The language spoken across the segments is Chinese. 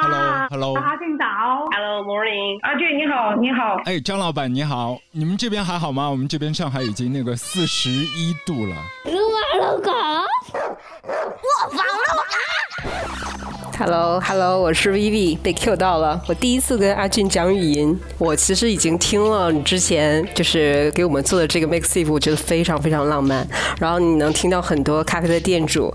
Hello，Hello，阿俊早，Hello morning，阿俊你好，你好，哎，张老板你好，你们这边还好吗？我们这边上海已经那个四十一度了。撸啊老狗，我防了我。Hello，Hello，我是 Vivi，被 Q 到了。我第一次跟阿俊讲语音，我其实已经听了你之前就是给我们做的这个 Mixtape，我觉得非常非常浪漫。然后你能听到很多咖啡的店主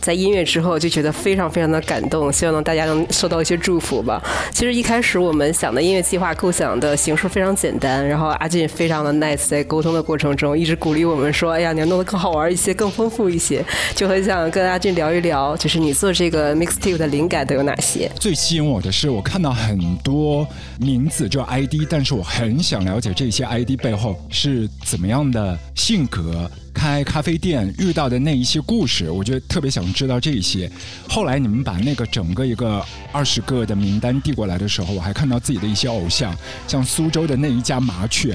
在音乐之后就觉得非常非常的感动，希望能大家能收到一些祝福吧。其实一开始我们想的音乐计划构想的形式非常简单，然后阿俊非常的 nice，在沟通的过程中一直鼓励我们说：“哎呀，你要弄得更好玩一些，更丰富一些。”就很想跟阿俊聊一聊，就是你做这个 Mixtape 的灵。感都有哪些？最吸引我的是，我看到很多名字，就 ID，但是我很想了解这些 ID 背后是怎么样的性格，开咖啡店遇到的那一些故事，我觉得特别想知道这些。后来你们把那个整个一个二十个的名单递过来的时候，我还看到自己的一些偶像，像苏州的那一家麻雀。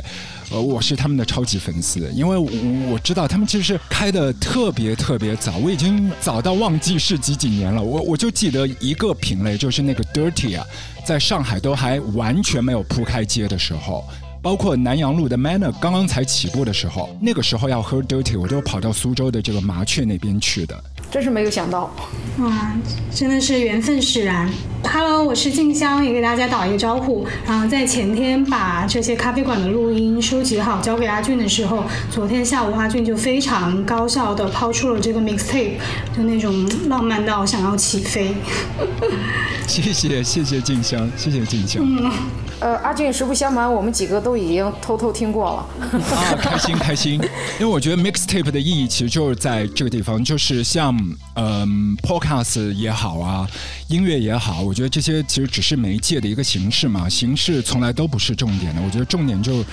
呃，我是他们的超级粉丝，因为我我知道他们其实是开的特别特别早，我已经早到忘记是几几年了。我我就记得一个品类，就是那个 Dirty 啊，在上海都还完全没有铺开街的时候，包括南阳路的 Manner 刚刚才起步的时候，那个时候要喝 Dirty，我就跑到苏州的这个麻雀那边去的。真是没有想到，哇，真的是缘分使然。Hello，我是静香，也给大家打一个招呼。然后在前天把这些咖啡馆的录音收集好交给阿俊的时候，昨天下午阿俊就非常高效的抛出了这个 mixtape，就那种浪漫到想要起飞。谢谢谢谢静香，谢谢静香。嗯，呃，阿俊实不相瞒，我们几个都已经偷偷听过了。啊，开心开心，因为我觉得 mixtape 的意义其实就是在这个地方，就是像。嗯，podcast 也好啊，音乐也好，我觉得这些其实只是媒介的一个形式嘛，形式从来都不是重点的。我觉得重点就是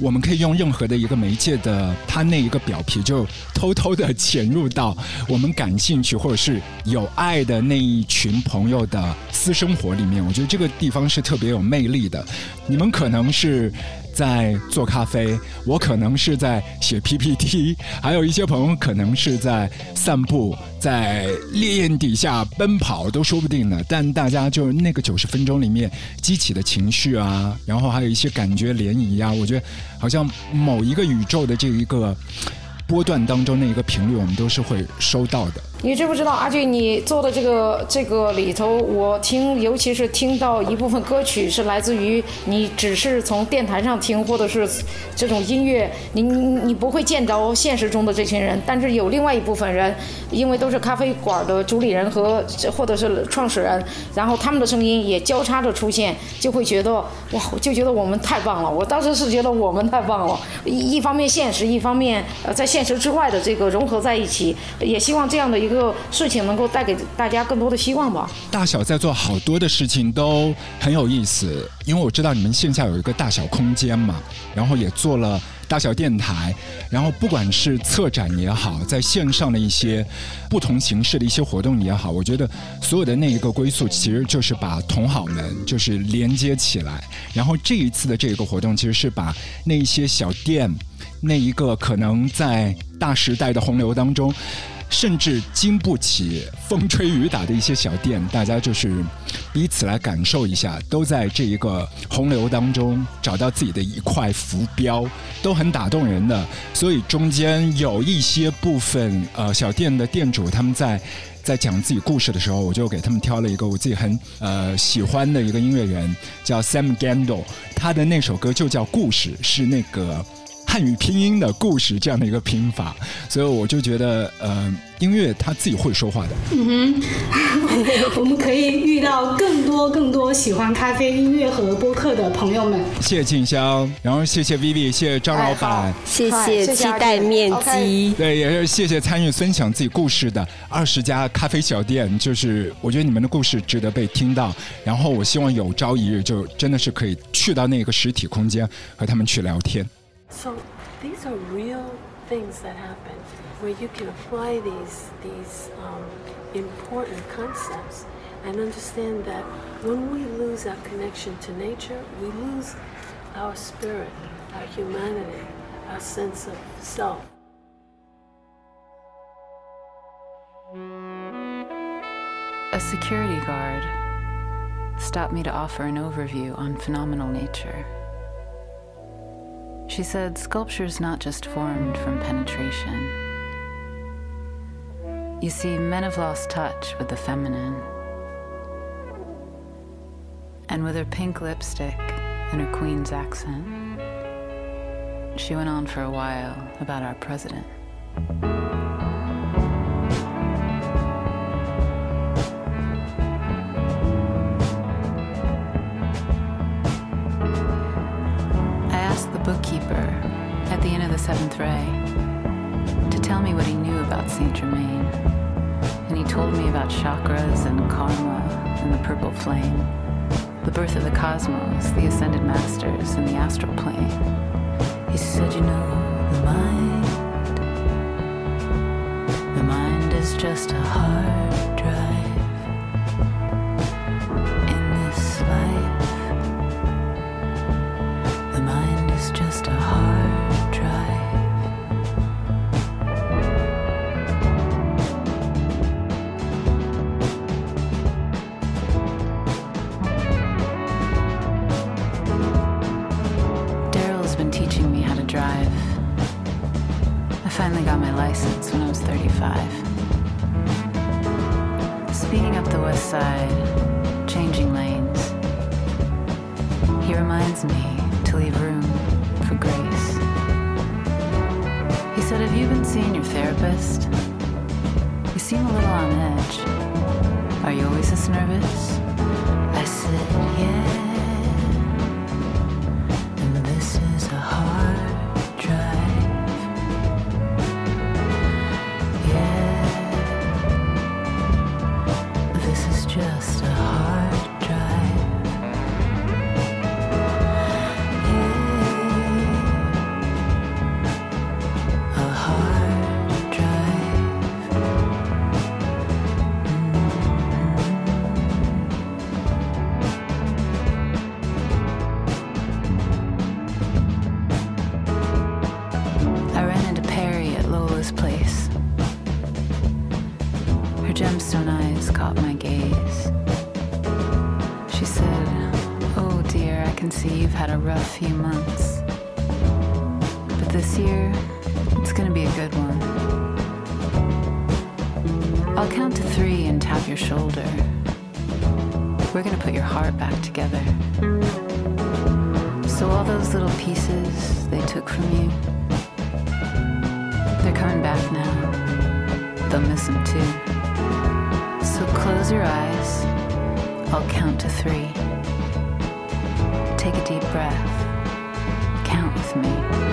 我们可以用任何的一个媒介的它那一个表皮，就偷偷的潜入到我们感兴趣或者是有爱的那一群朋友的私生活里面。我觉得这个地方是特别有魅力的。你们可能是。在做咖啡，我可能是在写 PPT，还有一些朋友可能是在散步，在烈焰底下奔跑都说不定呢。但大家就那个九十分钟里面激起的情绪啊，然后还有一些感觉涟漪啊，我觉得好像某一个宇宙的这一个波段当中那一个频率，我们都是会收到的。你知不知道阿俊，你做的这个这个里头，我听，尤其是听到一部分歌曲是来自于你只是从电台上听，或者是这种音乐，你你不会见着现实中的这群人。但是有另外一部分人，因为都是咖啡馆的主理人和或者是创始人，然后他们的声音也交叉着出现，就会觉得哇，就觉得我们太棒了。我当时是觉得我们太棒了，一一方面现实，一方面呃在现实之外的这个融合在一起，也希望这样的一个。这个事情能够带给大家更多的希望吧。大小在做好多的事情都很有意思，因为我知道你们线下有一个大小空间嘛，然后也做了大小电台，然后不管是策展也好，在线上的一些不同形式的一些活动也好，我觉得所有的那一个归宿其实就是把同好们就是连接起来。然后这一次的这个活动其实是把那一些小店，那一个可能在大时代的洪流当中。甚至经不起风吹雨打的一些小店，大家就是彼此来感受一下，都在这一个洪流当中找到自己的一块浮标，都很打动人的。所以中间有一些部分，呃，小店的店主他们在在讲自己故事的时候，我就给他们挑了一个我自己很呃喜欢的一个音乐人，叫 Sam Gandol，他的那首歌就叫《故事》，是那个。汉语拼音的故事这样的一个拼法，所以我就觉得，呃，音乐它自己会说话的。嗯哼，我们可以遇到更多更多喜欢咖啡、音乐和播客的朋友们。谢谢静香，然后谢谢 Vivi，谢谢张老板，谢谢期待面积。对，也是谢谢参与分享自己故事的二十家咖啡小店。就是我觉得你们的故事值得被听到，然后我希望有朝一日就真的是可以去到那个实体空间和他们去聊天。So these are real things that happen where you can apply these these um, important concepts and understand that when we lose our connection to nature, we lose our spirit, our humanity, our sense of self. A security guard stopped me to offer an overview on phenomenal nature. She said sculpture's not just formed from penetration. You see, men have lost touch with the feminine. And with her pink lipstick and her queen's accent, she went on for a while about our president. Seventh ray to tell me what he knew about Saint Germain. And he told me about chakras and karma and the purple flame, the birth of the cosmos, the ascended masters, and the astral plane. He said, You know, the mind, the mind is just a hard finally got my license when I was 35. Speeding up the west side, changing lanes. He reminds me to leave room for grace. He said, Have you been seeing your therapist? You seem a little on edge. Are you always this nervous? I said, Yeah. Your eyes. I'll count to three. Take a deep breath. Count with me.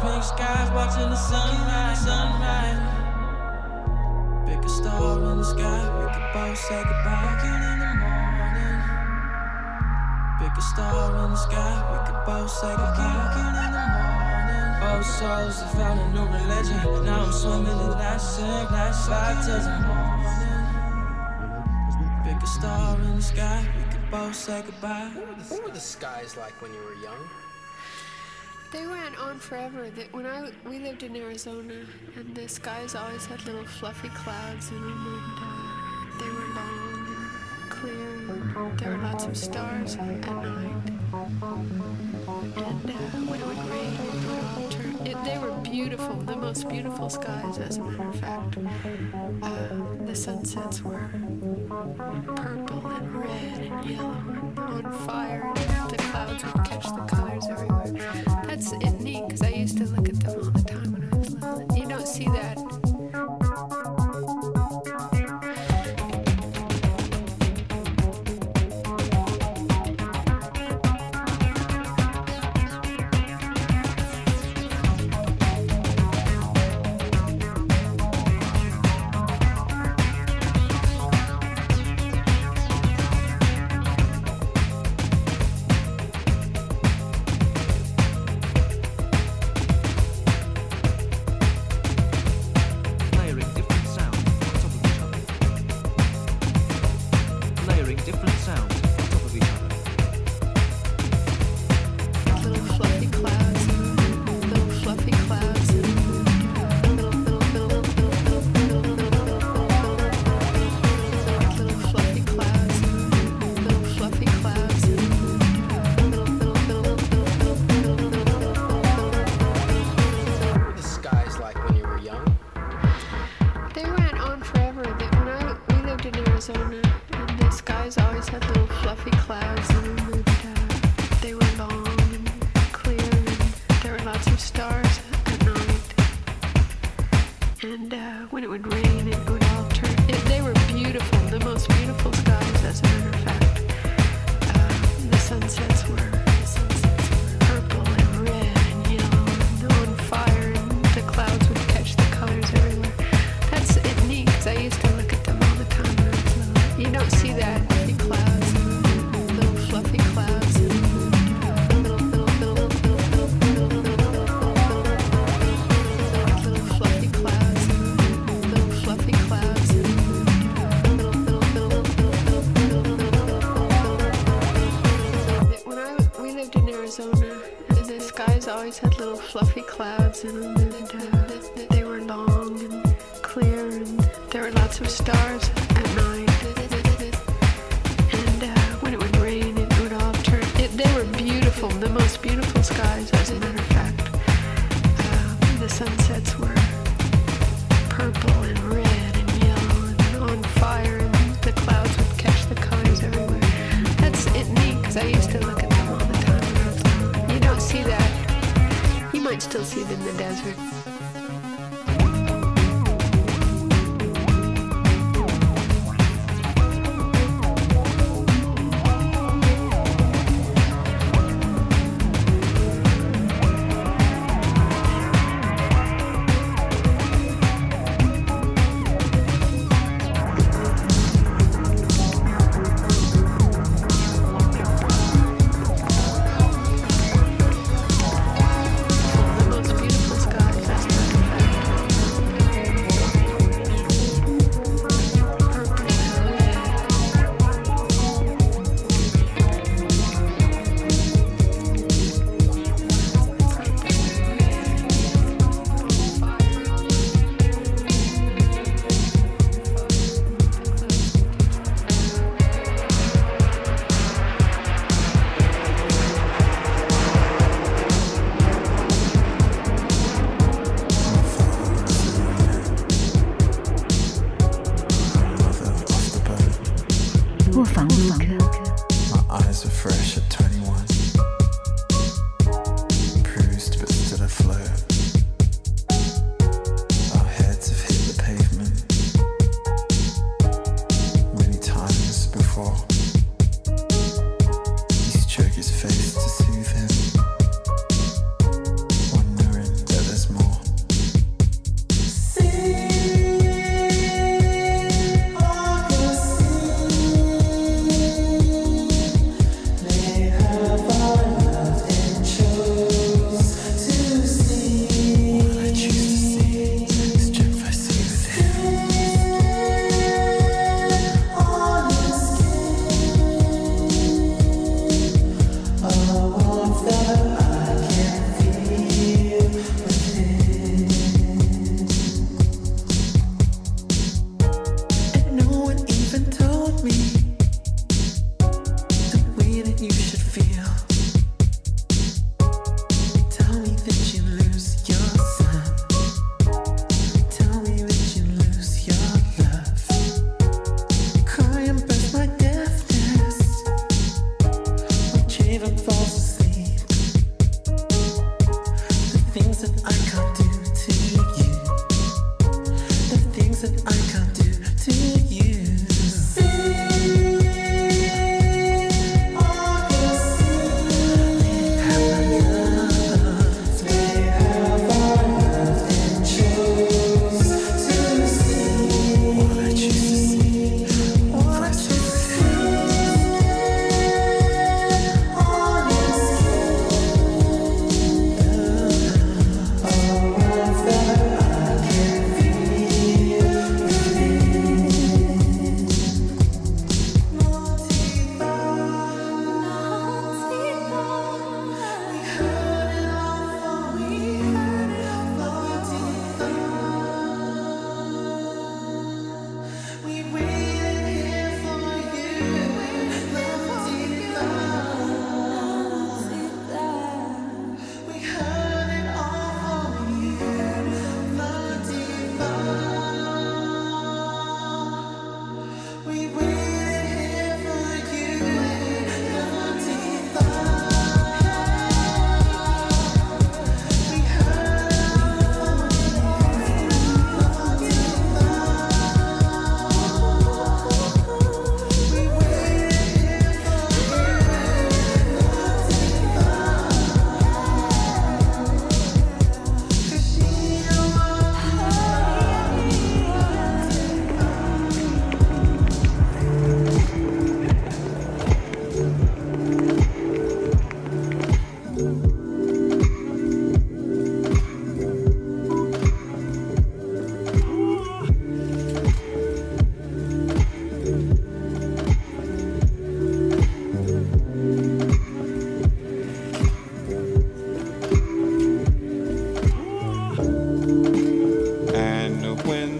Pink skies, watching the sunrise, sunrise. Pick a star in the sky, we could both say goodbye. Walking in the morning. Pick a star in the sky, we could both say goodbye. Walking in the morning. Old souls have found a new religion. Now I'm swimming in that sink, that's baptism. Pick a star in the sky, we could both say goodbye. What were the skies like when you were young? They went on forever. That when I we lived in Arizona, and the skies always had little fluffy clouds in them, and uh, they were long and clear. There were lots of stars at night. And uh, when it would rain, it they were beautiful, the most beautiful skies, as a matter of fact. Uh, the sunsets were purple and red and yellow and on fire. And the clouds would catch the colors everywhere. That's neat because I used to look at them all the time when I was little. You don't see that. Had little fluffy clouds in them, and uh, they were long and clear, and there were lots of stars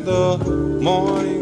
the morning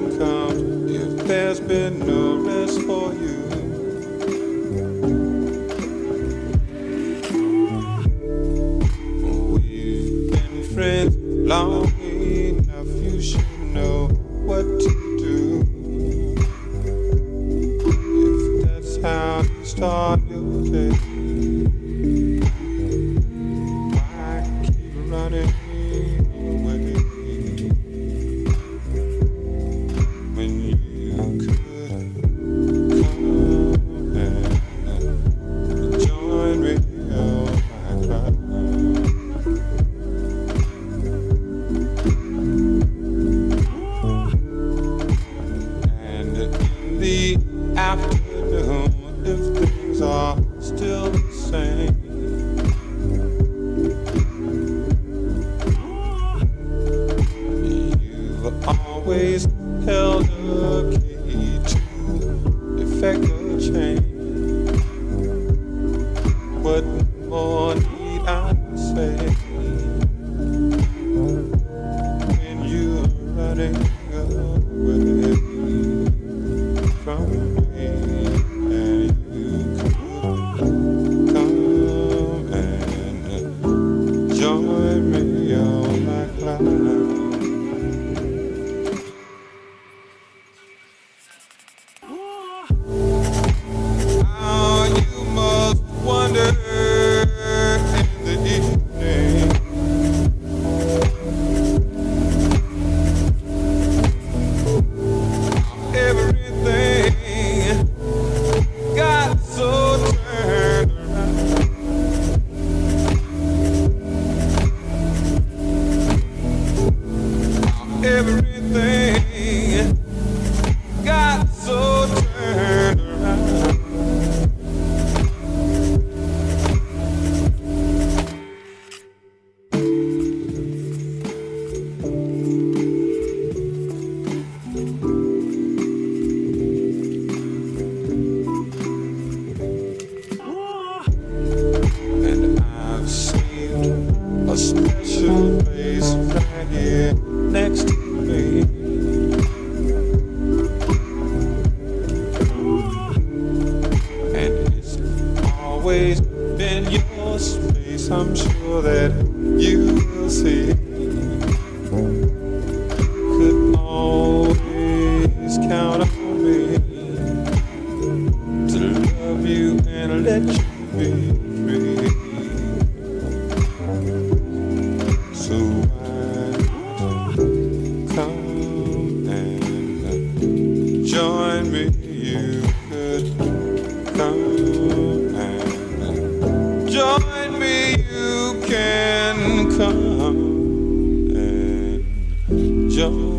you.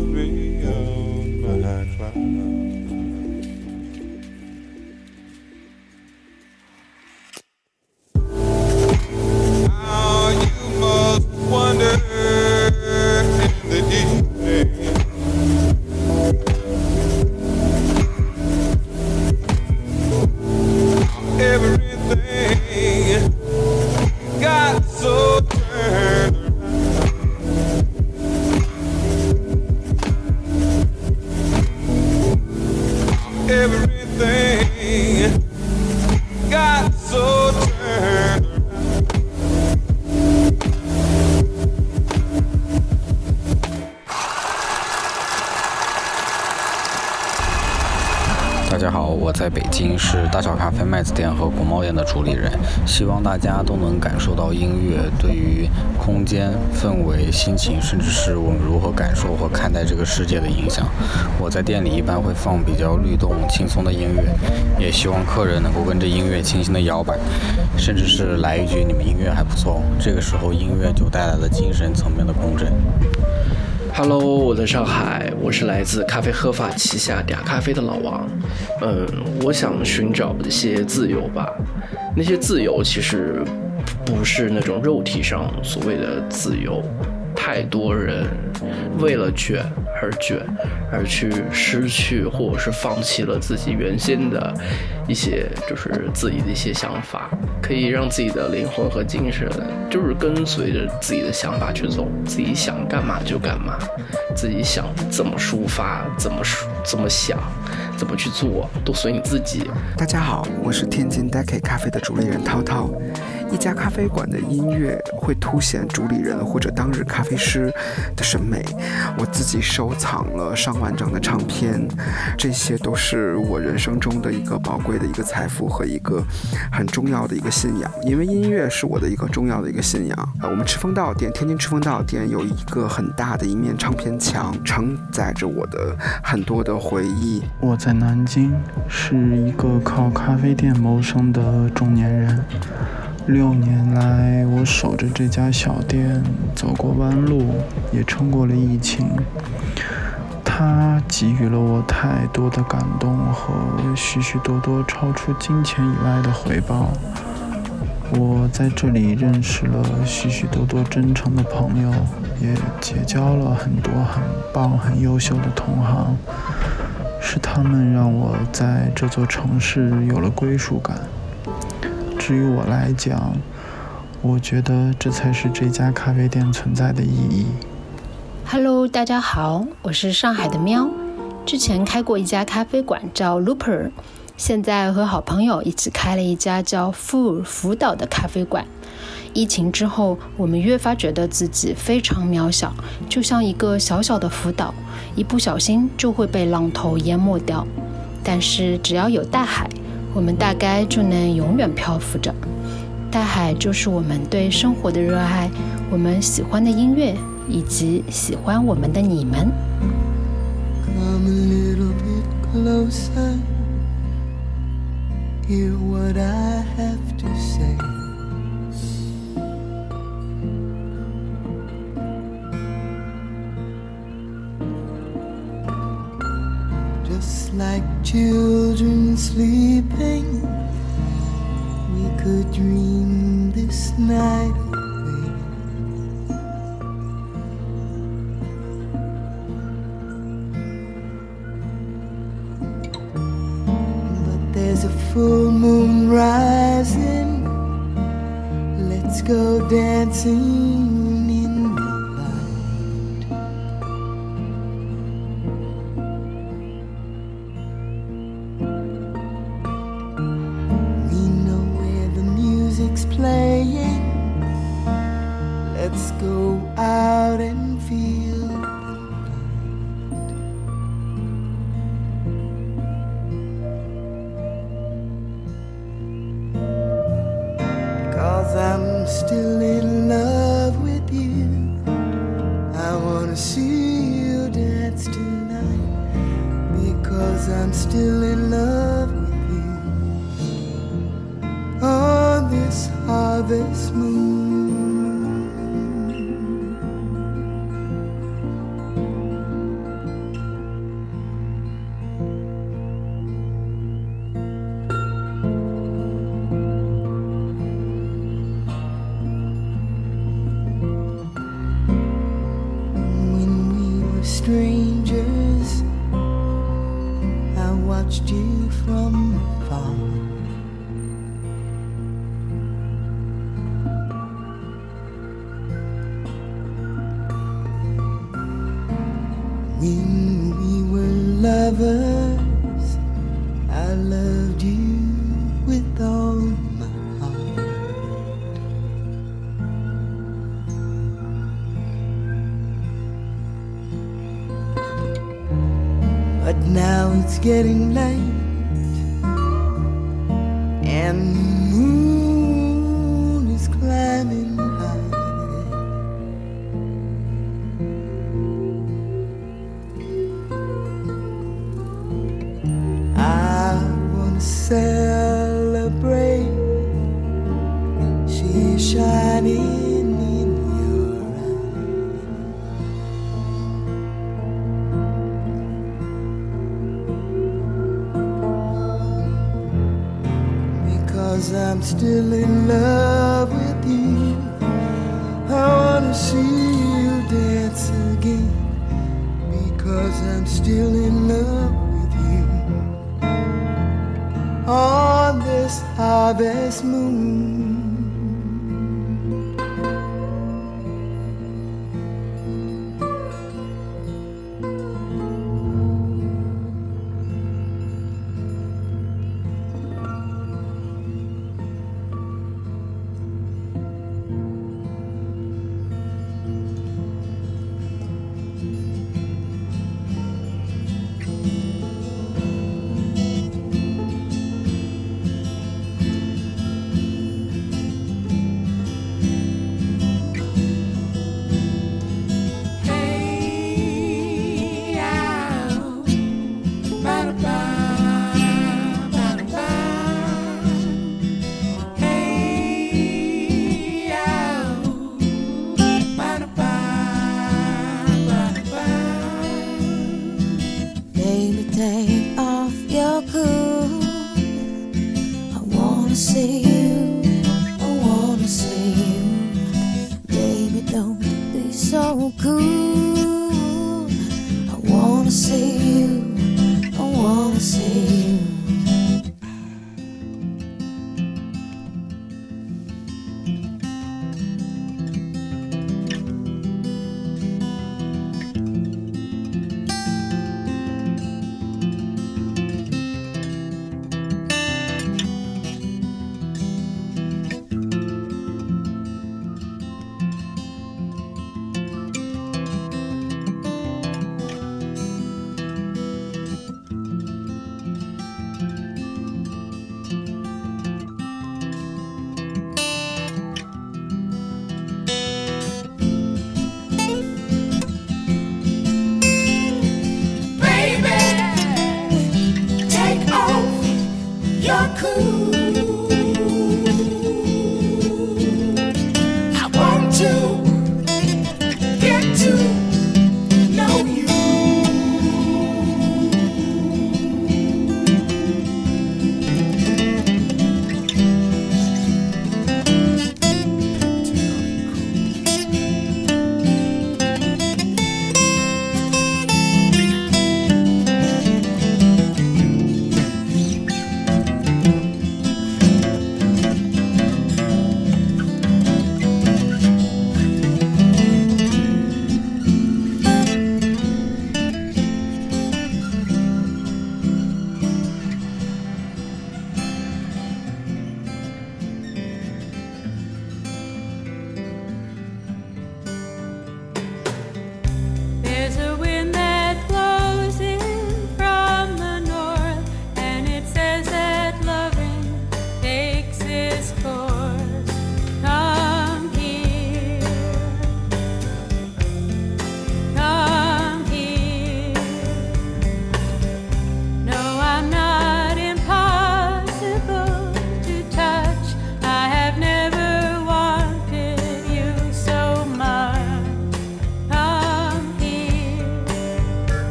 希望大家都能感受到音乐对于空间、氛围、心情，甚至是我们如何感受和看待这个世界的影响。我在店里一般会放比较律动、轻松的音乐，也希望客人能够跟着音乐轻轻的摇摆，甚至是来一句“你们音乐还不错”，这个时候音乐就带来了精神层面的共振。Hello，我在上海，我是来自咖啡喝法旗下嗲咖啡的老王。嗯，我想寻找一些自由吧。那些自由其实不是那种肉体上所谓的自由，太多人为了卷而卷，而去失去或者是放弃了自己原先的一些就是自己的一些想法，可以让自己的灵魂和精神就是跟随着自己的想法去走，自己想干嘛就干嘛，自己想怎么抒发，怎么抒怎么想，怎么去做，都随你自己。大家好，我是天津 Decade 咖啡的主理人涛涛。一家咖啡馆的音乐会凸显主理人或者当日咖啡师的审美。我自己收藏了上万张的唱片，这些都是我人生中的一个宝贵的一个财富和一个很重要的一个信仰。因为音乐是我的一个重要的一个信仰。呃，我们赤峰道店，天津赤峰道店有一个很大的一面唱片墙，承载着我的很多的回忆。我在南京是一个靠咖啡店谋生的中年人。六年来，我守着这家小店，走过弯路，也撑过了疫情。它给予了我太多的感动和许许多多超出金钱以外的回报。我在这里认识了许许多多真诚的朋友，也结交了很多很棒、很优秀的同行。是他们让我在这座城市有了归属感。至于我来讲，我觉得这才是这家咖啡店存在的意义。Hello，大家好，我是上海的喵。之前开过一家咖啡馆叫 Looper，现在和好朋友一起开了一家叫 Full 福岛的咖啡馆。疫情之后，我们越发觉得自己非常渺小，就像一个小小的福岛，一不小心就会被浪头淹没掉。但是只要有大海，我们大概就能永远漂浮着。大海就是我们对生活的热爱，我们喜欢的音乐，以及喜欢我们的你们。Come a like children sleeping, we could dream this night away. But there's a full moon rising. Let's go dancing I'm still in love with you. I wanna see you dance again because I'm still in love with you. On this harvest moon.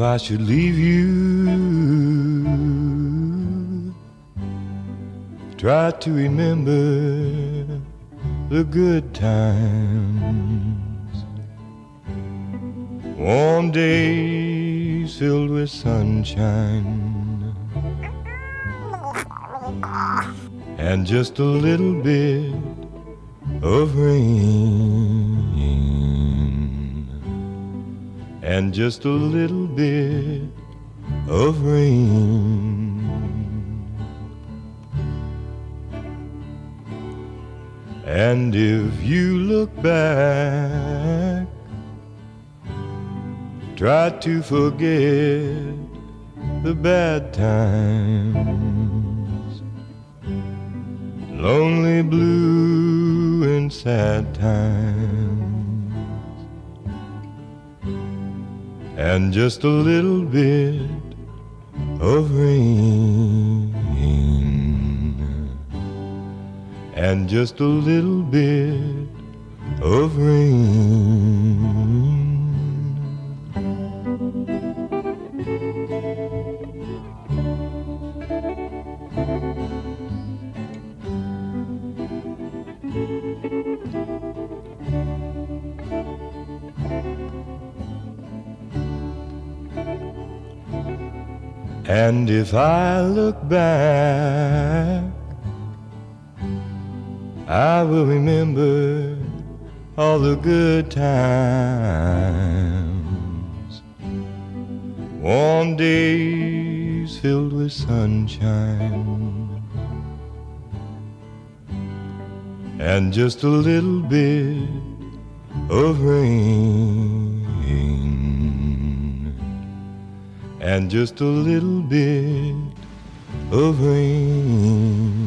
If I should leave you. Try to remember the good times. Warm days filled with sunshine. And just a little bit of rain. And just a little of rain. And if you look back, try to forget the bad times, lonely, blue, and sad times, and just a little bit of rain and just a little bit of rain. And if I look back I will remember all the good times. Warm days filled with sunshine. And just a little bit of rain. And just a little bit of rain.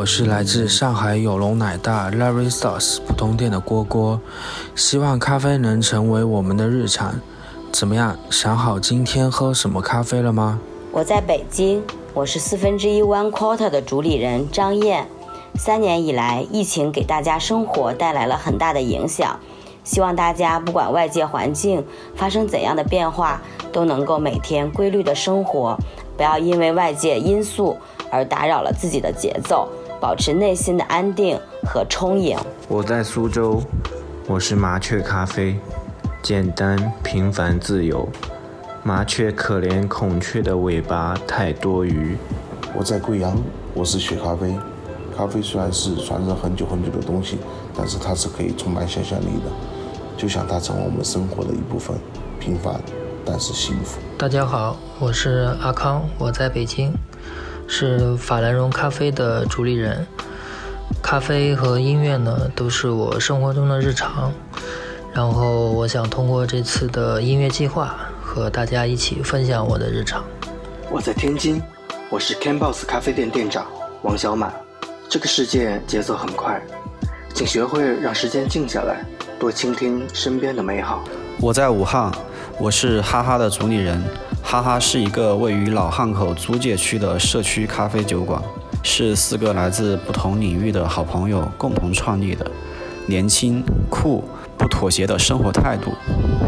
我是来自上海有龙奶大 Larry Sauce 普通店的锅锅，希望咖啡能成为我们的日常。怎么样，想好今天喝什么咖啡了吗？我在北京，我是四分之一 One Quarter 的主理人张燕。三年以来，疫情给大家生活带来了很大的影响，希望大家不管外界环境发生怎样的变化，都能够每天规律的生活，不要因为外界因素而打扰了自己的节奏，保持内心的安定和充盈。我在苏州，我是麻雀咖啡，简单平凡自由。麻雀可怜孔雀的尾巴太多余。我在贵阳，我是雪咖啡。咖啡虽然是传承很久很久的东西，但是它是可以充满想象力的，就像它成为我们生活的一部分，平凡但是幸福。大家好，我是阿康，我在北京，是法兰绒咖啡的主理人。咖啡和音乐呢，都是我生活中的日常。然后我想通过这次的音乐计划，和大家一起分享我的日常。我在天津，我是 Canboss 咖啡店店长王小满。这个世界节奏很快，请学会让时间静下来，多倾听身边的美好。我在武汉，我是哈哈的主理人。哈哈是一个位于老汉口租界区的社区咖啡酒馆，是四个来自不同领域的好朋友共同创立的。年轻、酷、不妥协的生活态度，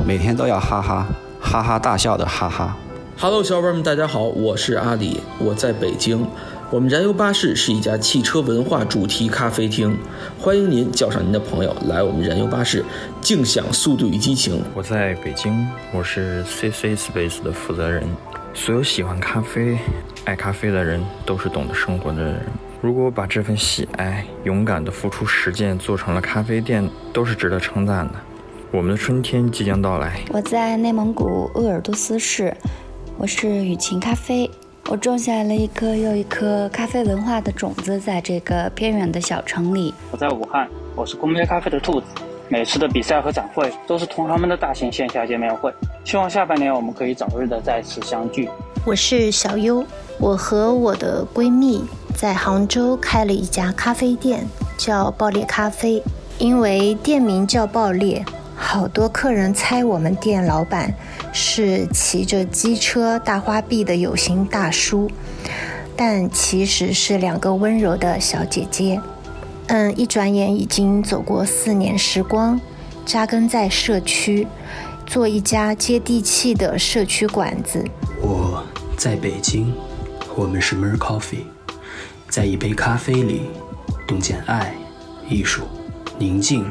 每天都要哈哈哈哈大笑的哈哈。Hello，小伙伴们，大家好，我是阿里，我在北京。我们燃油巴士是一家汽车文化主题咖啡厅，欢迎您叫上您的朋友来我们燃油巴士，静享速度与激情。我在北京，我是 CC Space 的负责人。所有喜欢咖啡、爱咖啡的人，都是懂得生活的人。如果把这份喜爱勇敢地付出实践，做成了咖啡店，都是值得称赞的。我们的春天即将到来。我在内蒙古鄂尔多斯市，我是雨晴咖啡。我种下了一颗又一颗咖啡文化的种子，在这个偏远的小城里。我在武汉，我是公杯咖啡的兔子。每次的比赛和展会都是同行们的大型线下见面会，希望下半年我们可以早日的再次相聚。我是小优，我和我的闺蜜在杭州开了一家咖啡店，叫爆裂咖啡。因为店名叫爆裂，好多客人猜我们店老板是骑着机车大花臂的有型大叔，但其实是两个温柔的小姐姐。嗯，一转眼已经走过四年时光，扎根在社区，做一家接地气的社区馆子。我在北京，我们是 Mer Coffee，在一杯咖啡里洞见爱、艺术、宁静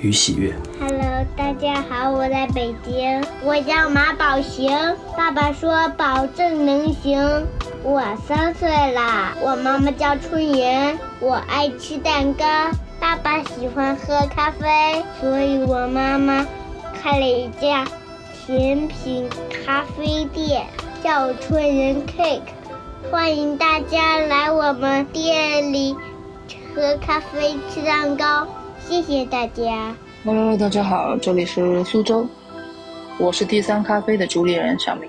与喜悦。Hello，大家好，我在北京，我叫马宝行，爸爸说保证能行。我三岁啦，我妈妈叫春妍，我爱吃蛋糕，爸爸喜欢喝咖啡，所以我妈妈开了一家甜品咖啡店，叫春妍 Cake，欢迎大家来我们店里喝咖啡、吃蛋糕，谢谢大家。Hello，大家好，这里是苏州，我是第三咖啡的主理人小明。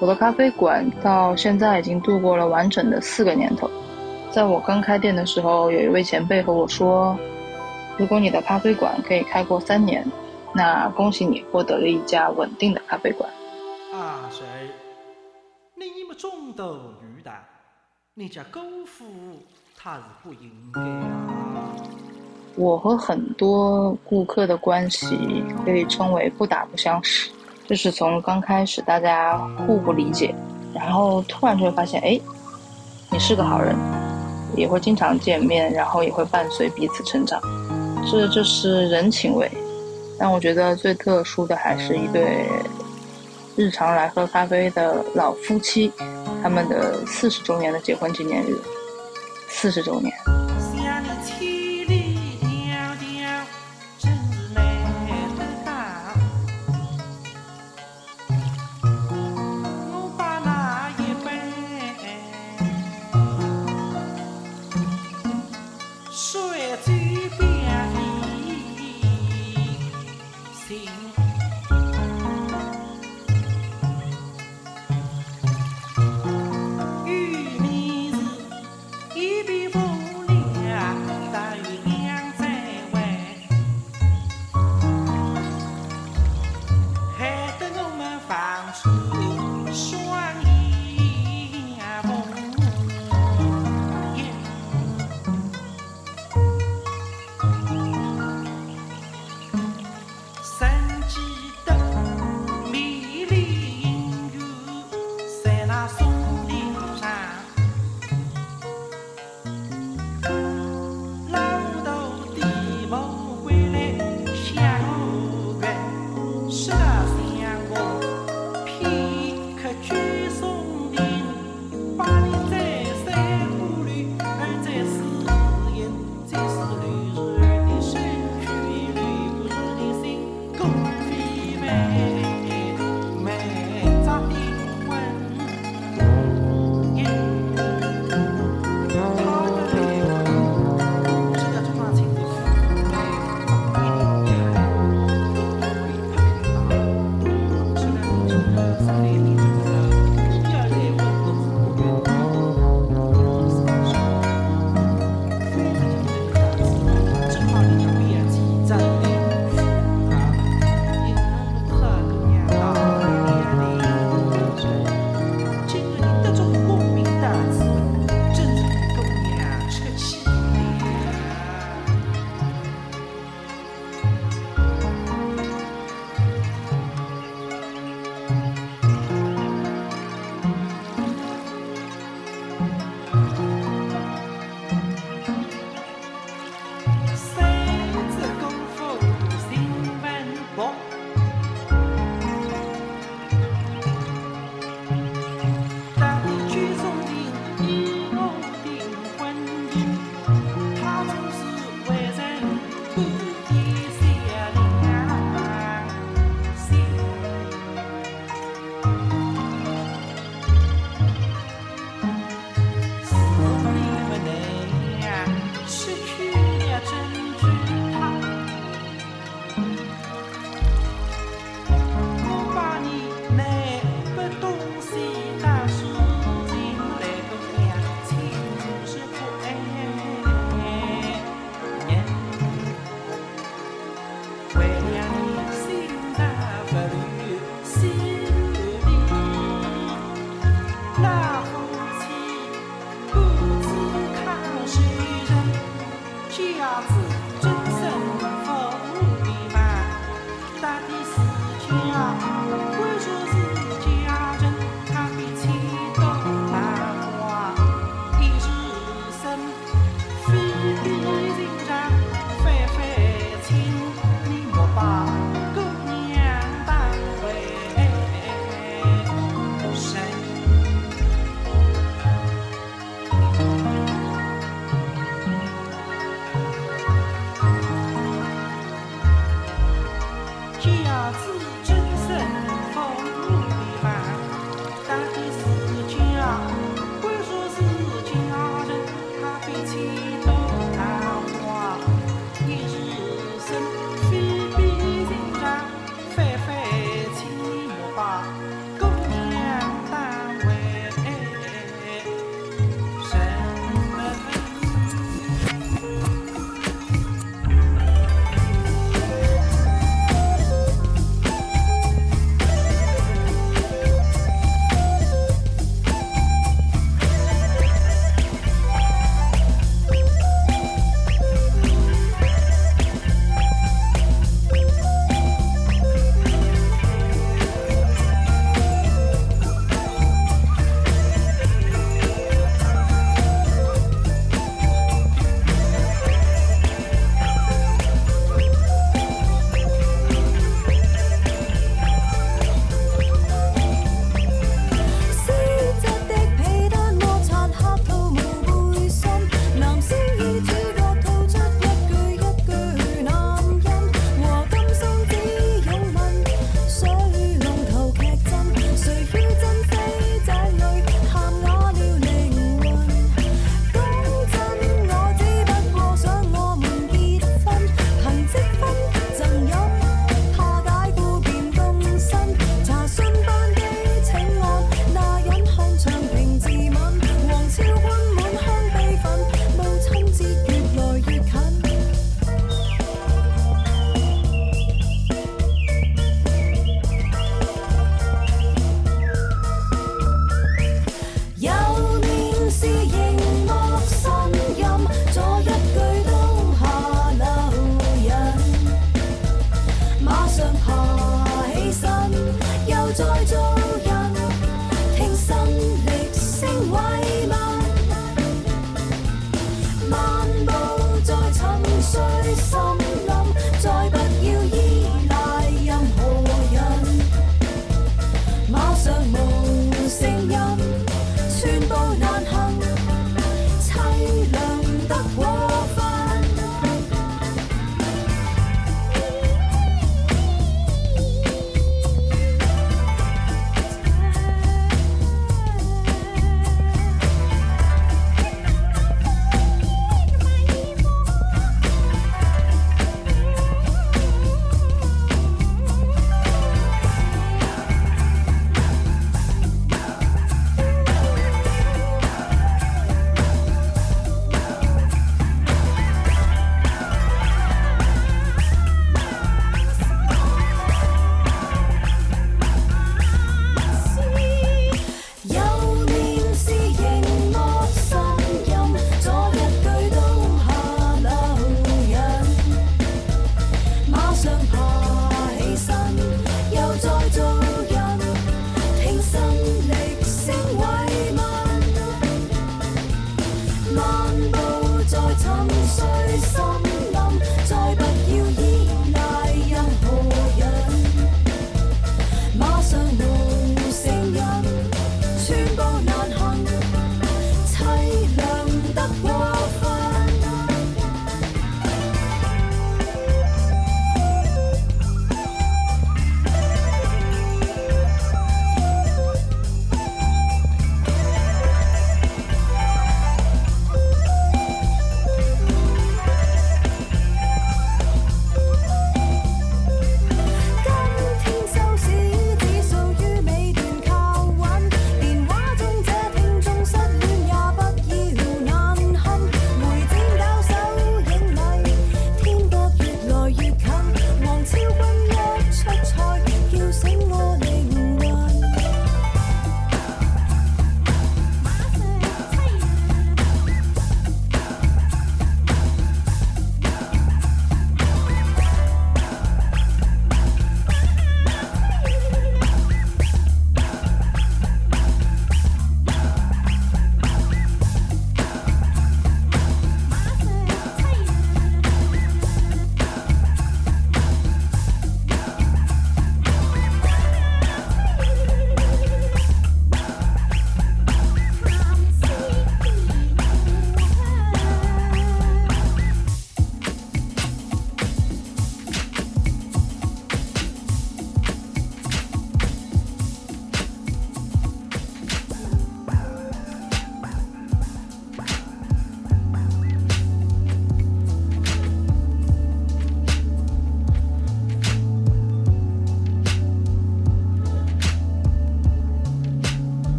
我的咖啡馆到现在已经度过了完整的四个年头。在我刚开店的时候，有一位前辈和我说，如果你的咖啡馆可以开过三年，那恭喜你获得了一家稳定的咖啡馆。阿水，你们种斗鱼的，你家功夫他是不应该啊。我和很多顾客的关系可以称为不打不相识。就是从刚开始大家互不理解，然后突然就会发现，哎，你是个好人，也会经常见面，然后也会伴随彼此成长，这就是人情味。但我觉得最特殊的还是一对日常来喝咖啡的老夫妻，他们的四十周年的结婚纪念日，四十周年。